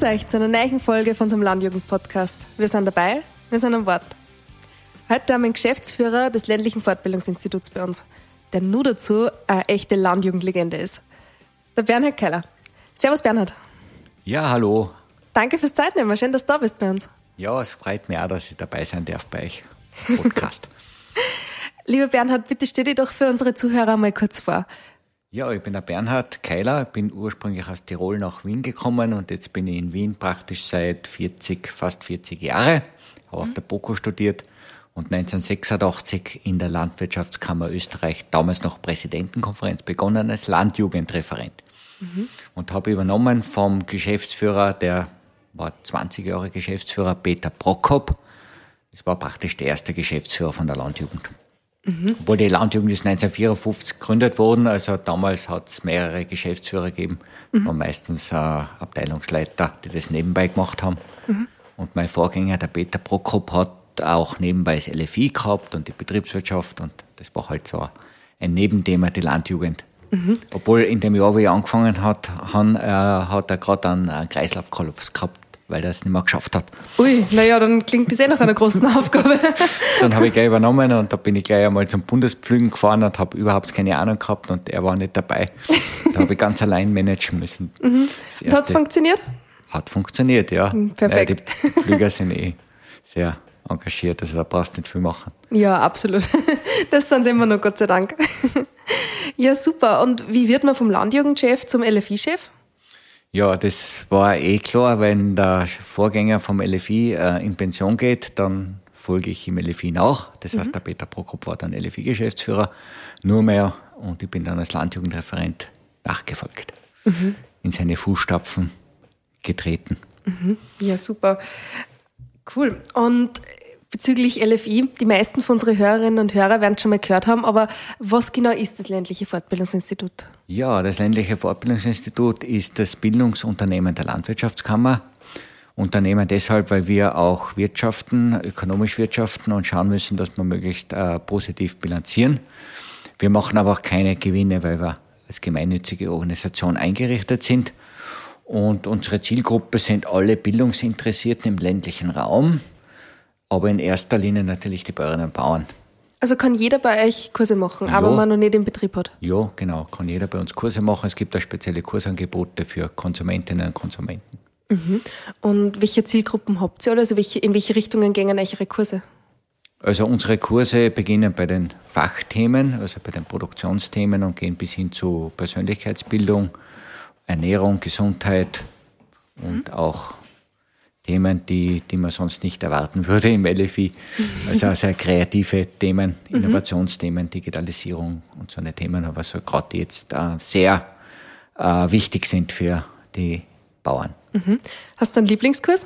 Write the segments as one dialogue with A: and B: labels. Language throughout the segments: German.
A: Grüß euch zu einer neuen Folge von unserem Landjugend-Podcast. Wir sind dabei, wir sind am Wort. Heute haben wir einen Geschäftsführer des ländlichen Fortbildungsinstituts bei uns, der nur dazu eine echte Landjugendlegende ist. Der Bernhard Keller. Servus Bernhard.
B: Ja, hallo.
A: Danke fürs Zeitnehmen. Schön, dass du da bist bei uns.
B: Ja, es freut mich auch, dass ich dabei sein darf bei euch. Podcast.
A: Lieber Bernhard, bitte stell dich doch für unsere Zuhörer mal kurz vor.
B: Ja, ich bin der Bernhard Keiler, bin ursprünglich aus Tirol nach Wien gekommen und jetzt bin ich in Wien praktisch seit 40, fast 40 Jahre. Habe auf der BOKU studiert und 1986 in der Landwirtschaftskammer Österreich, damals noch Präsidentenkonferenz, begonnen als Landjugendreferent. Mhm. Und habe übernommen vom Geschäftsführer, der war 20 Jahre Geschäftsführer, Peter Prokop. Das war praktisch der erste Geschäftsführer von der Landjugend. Mhm. Obwohl die Landjugend ist 1954 gegründet worden, also damals hat es mehrere Geschäftsführer gegeben, mhm. waren meistens äh, Abteilungsleiter, die das nebenbei gemacht haben. Mhm. Und mein Vorgänger, der Peter Prokop, hat auch nebenbei das LFI gehabt und die Betriebswirtschaft und das war halt so ein Nebenthema, die Landjugend. Mhm. Obwohl in dem Jahr, wo ich angefangen hat, han, äh, hat er gerade einen Kreislaufkollaps gehabt weil er es nicht mehr geschafft hat.
A: Ui, naja, dann klingt das eh nach einer großen Aufgabe.
B: dann habe ich gleich übernommen und da bin ich gleich einmal zum Bundespflügen gefahren und habe überhaupt keine Ahnung gehabt und er war nicht dabei. Da habe ich ganz allein managen müssen.
A: Mhm. Hat es funktioniert?
B: Hat funktioniert, ja.
A: Mhm, perfekt.
B: Naja, die Flüger sind eh sehr engagiert, also da brauchst du nicht viel machen.
A: Ja, absolut. Das sind sie immer noch, Gott sei Dank. Ja, super. Und wie wird man vom Landjugendchef zum LFI-Chef?
B: Ja, das war eh klar, wenn der Vorgänger vom LFI äh, in Pension geht, dann folge ich im LFI nach. Das mhm. heißt, der Peter Prokop war dann LFI-Geschäftsführer, nur mehr und ich bin dann als Landjugendreferent nachgefolgt, mhm. in seine Fußstapfen getreten.
A: Mhm. Ja, super. Cool. Und bezüglich LFI. Die meisten von unseren Hörerinnen und Hörern werden schon mal gehört haben, aber was genau ist das ländliche Fortbildungsinstitut?
B: Ja, das ländliche Fortbildungsinstitut ist das Bildungsunternehmen der Landwirtschaftskammer. Unternehmen deshalb, weil wir auch wirtschaften, ökonomisch wirtschaften und schauen müssen, dass wir möglichst äh, positiv bilanzieren. Wir machen aber auch keine Gewinne, weil wir als gemeinnützige Organisation eingerichtet sind. Und unsere Zielgruppe sind alle Bildungsinteressierten im ländlichen Raum aber in erster Linie natürlich die Bäuerinnen und Bauern.
A: Also kann jeder bei euch Kurse machen, ja. aber man noch nicht im Betrieb hat?
B: Ja, genau, kann jeder bei uns Kurse machen. Es gibt auch spezielle Kursangebote für Konsumentinnen und Konsumenten.
A: Mhm. Und welche Zielgruppen habt ihr? Also welche, in welche Richtungen gehen eure Kurse?
B: Also unsere Kurse beginnen bei den Fachthemen, also bei den Produktionsthemen und gehen bis hin zu Persönlichkeitsbildung, Ernährung, Gesundheit und mhm. auch Themen, die, die man sonst nicht erwarten würde im LFI. Also sehr kreative Themen, mhm. Innovationsthemen, Digitalisierung und so eine Themen, aber so gerade jetzt äh, sehr äh, wichtig sind für die Bauern.
A: Mhm. Hast du einen Lieblingskurs?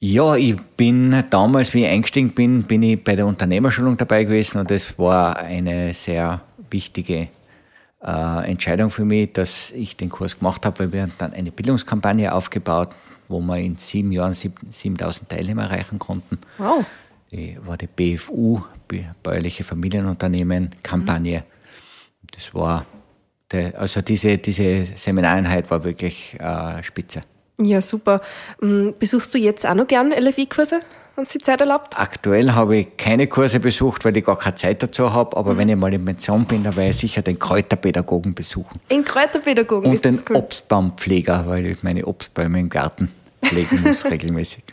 B: Ja, ich bin damals, wie ich eingestiegen bin, bin ich bei der Unternehmerschulung dabei gewesen und das war eine sehr wichtige äh, Entscheidung für mich, dass ich den Kurs gemacht habe, weil wir dann eine Bildungskampagne aufgebaut wo wir in sieben Jahren 7000 Teilnehmer erreichen konnten.
A: Wow.
B: Die war die BFU, Bäuerliche Familienunternehmen, Kampagne. Mhm. Das war, der, also diese, diese Seminareinheit war wirklich äh, spitze.
A: Ja, super. Mm, besuchst du jetzt auch noch gern LFI-Kurse? Wenn es die Zeit erlaubt?
B: Aktuell habe ich keine Kurse besucht, weil ich gar keine Zeit dazu habe. Aber mhm. wenn ich mal in Pension bin, dann werde ich sicher den Kräuterpädagogen besuchen.
A: Den Kräuterpädagogen?
B: Und den cool. Obstbaumpfleger, weil ich meine Obstbäume im Garten pflegen muss regelmäßig.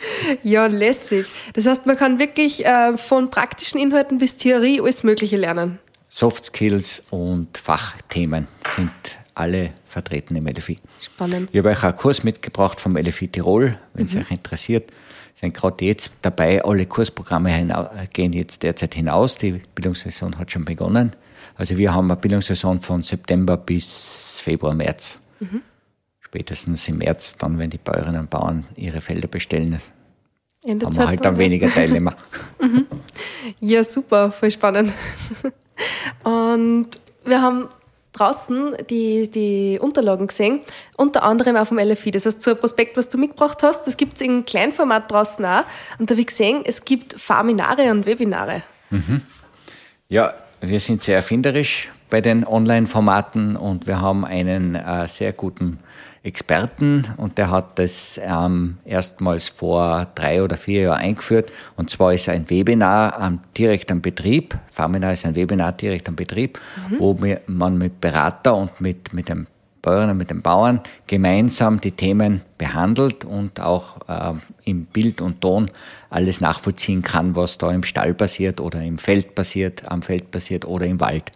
A: Ja, lässig. Das heißt, man kann wirklich äh, von praktischen Inhalten bis Theorie alles Mögliche lernen.
B: Soft Skills und Fachthemen sind alle vertreten im LFI.
A: Spannend.
B: Ich habe euch einen Kurs mitgebracht vom LFI Tirol, wenn es mhm. euch interessiert sind gerade jetzt dabei, alle Kursprogramme gehen jetzt derzeit hinaus. Die Bildungssaison hat schon begonnen. Also wir haben eine Bildungssaison von September bis Februar, März. Mhm. Spätestens im März, dann, wenn die Bäuerinnen und Bauern ihre Felder bestellen, haben wir halt dann weniger Teilnehmer.
A: mhm. Ja, super, voll spannend. Und wir haben draußen die, die Unterlagen gesehen, unter anderem auch vom LFI. Das heißt, so ein Prospekt, was du mitgebracht hast, das gibt es in Kleinformat draußen auch. Und da habe ich gesehen, es gibt Farminare und Webinare.
B: Mhm. Ja, wir sind sehr erfinderisch bei den Online-Formaten und wir haben einen äh, sehr guten Experten und der hat das ähm, erstmals vor drei oder vier Jahren eingeführt. Und zwar ist ein Webinar ähm, direkt am Betrieb. Faminar ist ein Webinar direkt am Betrieb, mhm. wo man mit Berater und mit, mit dem Bäuerinnen mit den Bauern gemeinsam die Themen behandelt und auch äh, im Bild und Ton alles nachvollziehen kann, was da im Stall passiert oder im Feld passiert, am Feld passiert oder im Wald.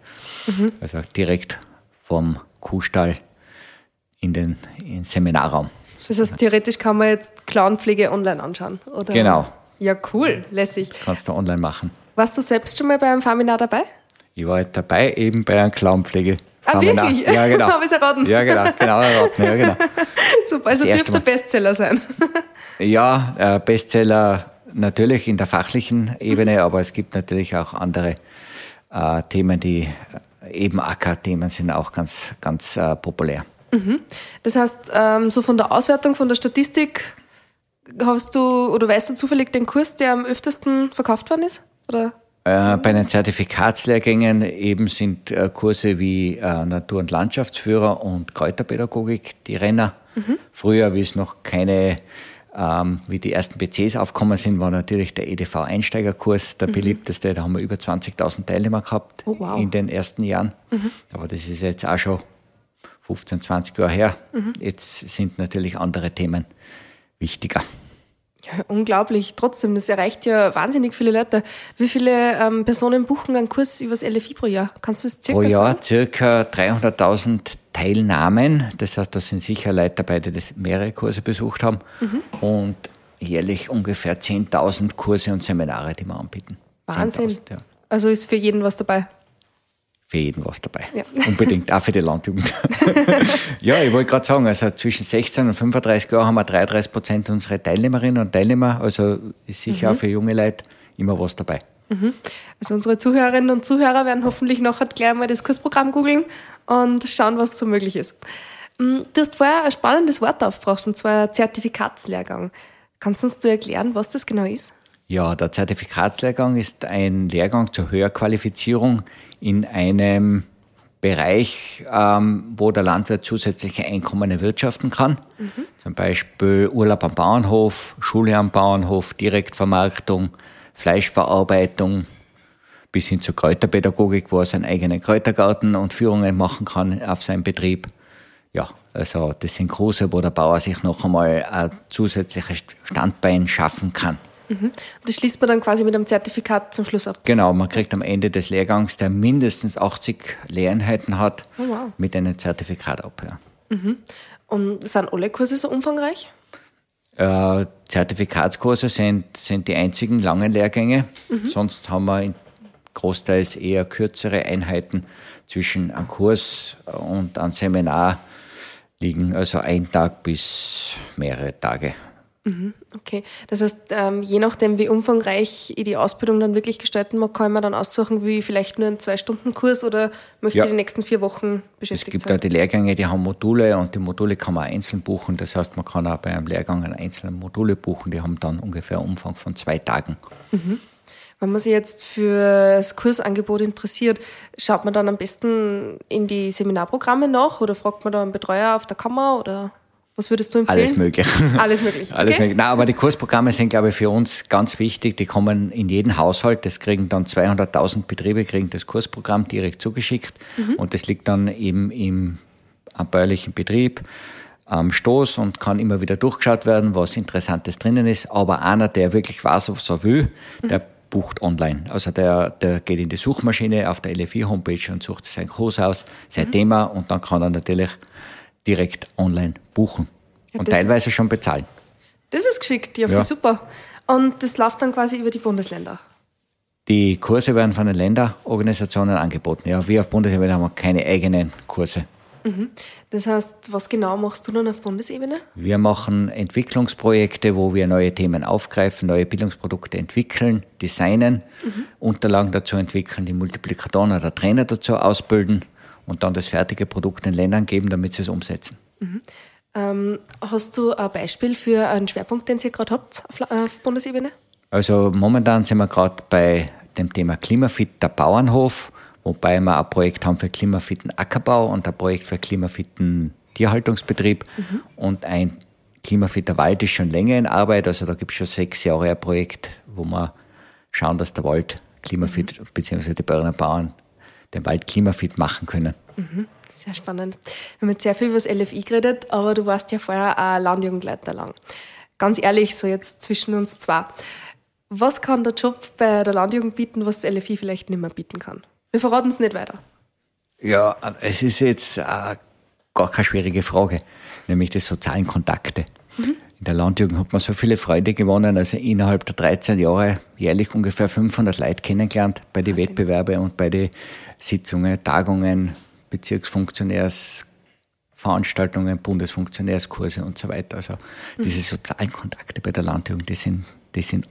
B: Mhm. Also direkt vom Kuhstall in den, in Seminarraum.
A: Das heißt, theoretisch kann man jetzt Clownpflege online anschauen, oder?
B: Genau.
A: Ja, cool, lässig.
B: Kannst du online machen.
A: Warst du selbst schon mal bei einem Farminar dabei?
B: Ich war halt dabei, eben bei einer Clownpflege.
A: Ah, wirklich?
B: Ja, genau.
A: Habe ich es erraten?
B: Ja, genau, genau erraten. Ja, genau.
A: Super, also dürfte der Bestseller sein.
B: ja, äh, Bestseller natürlich in der fachlichen Ebene, aber es gibt natürlich auch andere äh, Themen, die äh, eben AK-Themen sind auch ganz, ganz äh, populär.
A: Mhm. Das heißt, ähm, so von der Auswertung, von der Statistik, hast du oder weißt du zufällig den Kurs, der am öftesten verkauft worden ist? Oder?
B: Äh, bei den Zertifikatslehrgängen eben sind äh, Kurse wie äh, Natur- und Landschaftsführer und Kräuterpädagogik die Renner. Mhm. Früher, wie es noch keine, ähm, wie die ersten PCs aufgekommen sind, war natürlich der EDV-Einsteigerkurs der mhm. beliebteste. Da haben wir über 20.000 Teilnehmer gehabt oh, wow. in den ersten Jahren. Mhm. Aber das ist jetzt auch schon 15, 20 Jahre her. Mhm. Jetzt sind natürlich andere Themen wichtiger.
A: Ja, unglaublich. Trotzdem, das erreicht ja wahnsinnig viele Leute. Wie viele ähm, Personen buchen einen Kurs übers LFI pro Jahr? Kannst du das
B: circa Pro Jahr sagen? circa 300.000 Teilnahmen. Das heißt, da sind sicher Leute dabei, die das mehrere Kurse besucht haben. Mhm. Und jährlich ungefähr 10.000 Kurse und Seminare, die wir anbieten.
A: Wahnsinn. Ja. Also ist für jeden was dabei
B: für jeden was dabei. Ja. Unbedingt, auch für die Landjugend. ja, ich wollte gerade sagen, also zwischen 16 und 35 Jahren haben wir 33 Prozent unserer Teilnehmerinnen und Teilnehmer. Also ist sicher mhm. auch für junge Leute immer was dabei.
A: Mhm. Also unsere Zuhörerinnen und Zuhörer werden hoffentlich nachher gleich mal das Kursprogramm googeln und schauen, was so möglich ist. Mm, du hast vorher ein spannendes Wort aufgebracht, und zwar Zertifikatslehrgang. Kannst du uns du erklären, was das genau ist?
B: Ja, der Zertifikatslehrgang ist ein Lehrgang zur Höherqualifizierung in einem Bereich, ähm, wo der Landwirt zusätzliche Einkommen erwirtschaften kann. Mhm. Zum Beispiel Urlaub am Bauernhof, Schule am Bauernhof, Direktvermarktung, Fleischverarbeitung, bis hin zur Kräuterpädagogik, wo er seinen eigenen Kräutergarten und Führungen machen kann auf seinem Betrieb. Ja, also das sind große, wo der Bauer sich noch einmal ein zusätzliches Standbein schaffen kann.
A: Mhm. Das schließt man dann quasi mit einem Zertifikat zum Schluss ab?
B: Genau, man kriegt am Ende des Lehrgangs, der mindestens 80 Lehreinheiten hat, oh wow. mit einem Zertifikat ab. Ja.
A: Mhm. Und sind alle Kurse so umfangreich?
B: Äh, Zertifikatskurse sind, sind die einzigen langen Lehrgänge. Mhm. Sonst haben wir großteils eher kürzere Einheiten zwischen einem Kurs und einem Seminar liegen also ein Tag bis mehrere Tage.
A: Mhm, okay, das heißt, ähm, je nachdem, wie umfangreich ich die Ausbildung dann wirklich gestalten mag, kann man dann aussuchen, wie vielleicht nur einen Zwei-Stunden-Kurs oder möchte ja. ich die nächsten vier Wochen beschäftigt
B: sein? Es gibt sein? auch die Lehrgänge, die haben Module und die Module kann man einzeln buchen. Das heißt, man kann auch bei einem Lehrgang einen einzelnen Module buchen. Die haben dann ungefähr einen Umfang von zwei Tagen.
A: Mhm. Wenn man sich jetzt für das Kursangebot interessiert, schaut man dann am besten in die Seminarprogramme nach oder fragt man da einen Betreuer auf der Kammer oder? Was würdest du empfehlen?
B: Alles möglich.
A: Alles möglich.
B: Okay. Alles möglich. Nein, aber die Kursprogramme sind, glaube ich, für uns ganz wichtig. Die kommen in jeden Haushalt. Das kriegen dann 200.000 Betriebe kriegen das Kursprogramm direkt zugeschickt. Mhm. Und das liegt dann eben im bäuerlichen Betrieb am Stoß und kann immer wieder durchgeschaut werden, was Interessantes drinnen ist. Aber einer, der wirklich weiß, was er will, mhm. der bucht online. Also der, der geht in die Suchmaschine auf der LFI-Homepage und sucht sein Kurs aus, sein mhm. Thema und dann kann er natürlich direkt online buchen ja, und teilweise schon bezahlen.
A: Das ist geschickt, ja, ja. super. Und das läuft dann quasi über die Bundesländer.
B: Die Kurse werden von den Länderorganisationen angeboten. Ja, wir auf Bundesebene haben keine eigenen Kurse.
A: Mhm. Das heißt, was genau machst du dann auf Bundesebene?
B: Wir machen Entwicklungsprojekte, wo wir neue Themen aufgreifen, neue Bildungsprodukte entwickeln, designen, mhm. Unterlagen dazu entwickeln, die Multiplikatoren oder Trainer dazu ausbilden und dann das fertige Produkt den Ländern geben, damit sie es umsetzen.
A: Mhm. Ähm, hast du ein Beispiel für einen Schwerpunkt, den ihr gerade habt auf, auf Bundesebene?
B: Also momentan sind wir gerade bei dem Thema Klimafit der Bauernhof, wobei wir ein Projekt haben für klimafitten Ackerbau und ein Projekt für klimafitten Tierhaltungsbetrieb mhm. und ein Klimafiter Wald ist schon länger in Arbeit. Also da gibt es schon sechs Jahre ein Projekt, wo wir schauen, dass der Wald klimafit, mhm. beziehungsweise die Bäuerinnen und Bauern den Wald klimafit machen können.
A: Mhm. Sehr spannend. Wir haben jetzt sehr viel über das LFI geredet, aber du warst ja vorher auch Landjugendleiter lang. Ganz ehrlich, so jetzt zwischen uns zwei. Was kann der Job bei der Landjugend bieten, was das LFI vielleicht nicht mehr bieten kann? Wir verraten es nicht weiter.
B: Ja, es ist jetzt äh, gar keine schwierige Frage, nämlich die sozialen Kontakte. Mhm. In der Landjugend hat man so viele Freude gewonnen, also innerhalb der 13 Jahre jährlich ungefähr 500 Leute kennengelernt bei den Wettbewerben und bei den Sitzungen, Tagungen, Bezirksfunktionärsveranstaltungen, Bundesfunktionärskurse und so weiter. Also mhm. diese sozialen Kontakte bei der Landjugend, die sind, die sind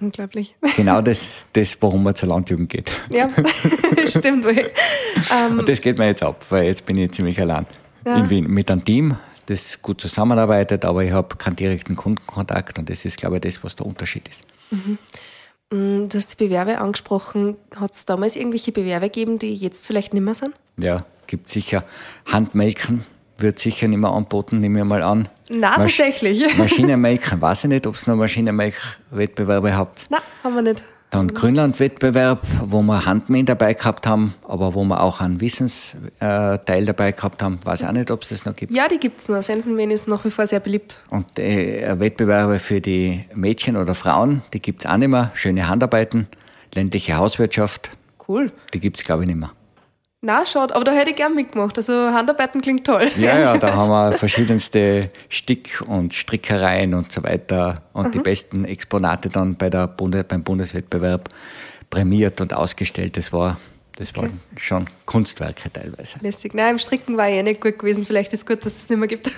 A: Unglaublich.
B: Genau das, das, warum man zur Landjugend geht.
A: Ja, stimmt.
B: Ähm, und das geht mir jetzt ab, weil jetzt bin ich ziemlich allein. Ja. In Wien mit einem Team, das gut zusammenarbeitet, aber ich habe keinen direkten Kundenkontakt und das ist, glaube ich, das, was der Unterschied ist. Mhm.
A: Mm, du hast die Bewerbe angesprochen. Hat es damals irgendwelche Bewerbe gegeben, die jetzt vielleicht nicht mehr sind?
B: Ja, gibt sicher. Handmelken wird sicher nicht mehr anboten, nehme ich mal an.
A: Nein, Masch tatsächlich.
B: Maschinenmelken, weiß ich nicht, ob es noch Maschinenmelk-Wettbewerbe habt.
A: Nein, haben wir nicht.
B: Dann Grünland-Wettbewerb, wo wir Handmähen dabei gehabt haben, aber wo wir auch einen Wissensteil dabei gehabt haben. Weiß auch nicht, ob es das noch gibt.
A: Ja, die gibt es noch. Sensenmähen ist nach wie vor sehr beliebt.
B: Und äh, Wettbewerbe für die Mädchen oder Frauen, die gibt es auch nicht mehr. Schöne Handarbeiten, ländliche Hauswirtschaft.
A: Cool.
B: Die gibt es, glaube ich, nicht mehr.
A: Na, schaut, aber da hätte ich gern mitgemacht. Also Handarbeiten klingt toll.
B: Ja, ja, da haben wir verschiedenste Stick- und Strickereien und so weiter und mhm. die besten Exponate dann bei der Bundes beim Bundeswettbewerb prämiert und ausgestellt. Das war, das okay. waren schon Kunstwerke teilweise.
A: Lästig. Nein, im Stricken war ich eh nicht gut gewesen. Vielleicht ist es gut, dass es es nicht mehr gibt.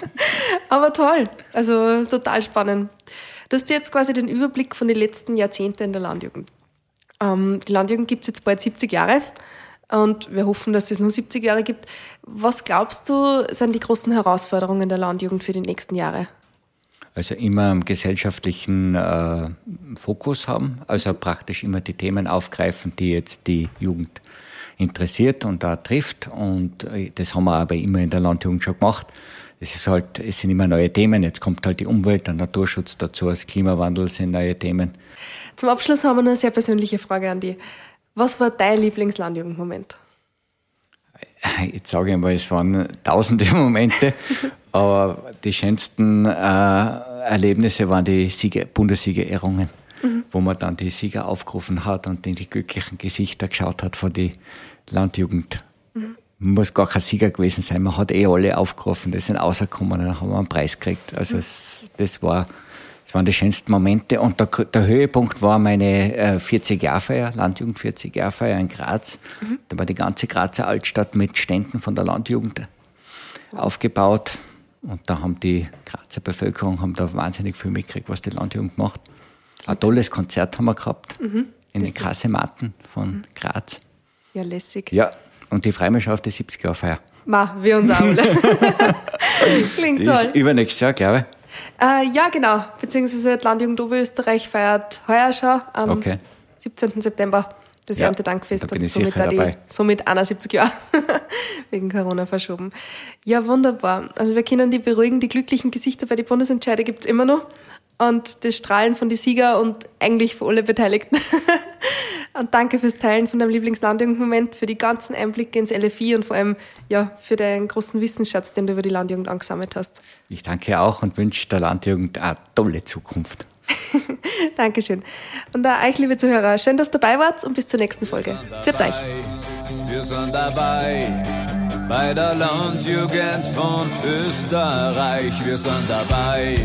A: aber toll. Also total spannend. Du hast jetzt quasi den Überblick von den letzten Jahrzehnten in der Landjugend. Ähm, die Landjugend gibt es jetzt bald 70 Jahre. Und wir hoffen, dass es nur 70 Jahre gibt. Was glaubst du, sind die großen Herausforderungen der Landjugend für die nächsten Jahre?
B: Also immer einen gesellschaftlichen äh, Fokus haben, also praktisch immer die Themen aufgreifen, die jetzt die Jugend interessiert und da trifft. Und äh, das haben wir aber immer in der Landjugend schon gemacht. Es ist halt, es sind immer neue Themen. Jetzt kommt halt die Umwelt, der Naturschutz dazu, das Klimawandel sind neue Themen.
A: Zum Abschluss haben wir noch eine sehr persönliche Frage an dich. Was war dein Lieblingslandjugendmoment?
B: Jetzt sage ich mal, es waren tausende Momente, aber die schönsten äh, Erlebnisse waren die Siege, Bundessiegerehrungen, mhm. wo man dann die Sieger aufgerufen hat und in die glücklichen Gesichter geschaut hat von die Landjugend. Mhm. Muss gar kein Sieger gewesen sein, man hat eh alle aufgerufen, die sind rausgekommen, dann haben wir einen Preis gekriegt. Also mhm. das war waren die schönsten Momente. Und der, der Höhepunkt war meine äh, 40-Jahr-Feier, Landjugend 40-Jahr-Feier in Graz. Mhm. Da war die ganze Grazer Altstadt mit Ständen von der Landjugend aufgebaut. Und da haben die Grazer Bevölkerung haben da wahnsinnig viel mitgekriegt, was die Landjugend macht. Ein tolles Konzert haben wir gehabt mhm. in den Kasematten von mhm. Graz.
A: Ja, lässig.
B: Ja, und die freue mich schon auf die 70-Jahr-Feier.
A: Ma, wir uns alle. Klingt
B: die
A: toll.
B: Ist übernächstes Jahr, glaube ich.
A: Äh, ja, genau. Beziehungsweise die Landjugend Oberösterreich feiert heuer schon am
B: okay.
A: 17. September das ja, Erntedankfest
B: da
A: und somit, da die, somit 71 Jahre wegen Corona verschoben. Ja, wunderbar. Also wir können die beruhigen, die glücklichen Gesichter bei den Bundesentscheide gibt es immer noch und das Strahlen von den Sieger und eigentlich für alle Beteiligten. und danke fürs Teilen von deinem Lieblingslandjugendmoment, für die ganzen Einblicke ins LFI und vor allem ja, für deinen großen Wissensschatz, den du über die Landjugend angesammelt hast.
B: Ich danke auch und wünsche der Landjugend eine tolle Zukunft.
A: Dankeschön. Und auch euch, liebe Zuhörer, schön, dass ihr dabei wart und bis zur nächsten Folge. Für euch. Wir sind dabei bei der Landjugend von Österreich. Wir sind dabei,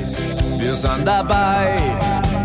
A: wir sind dabei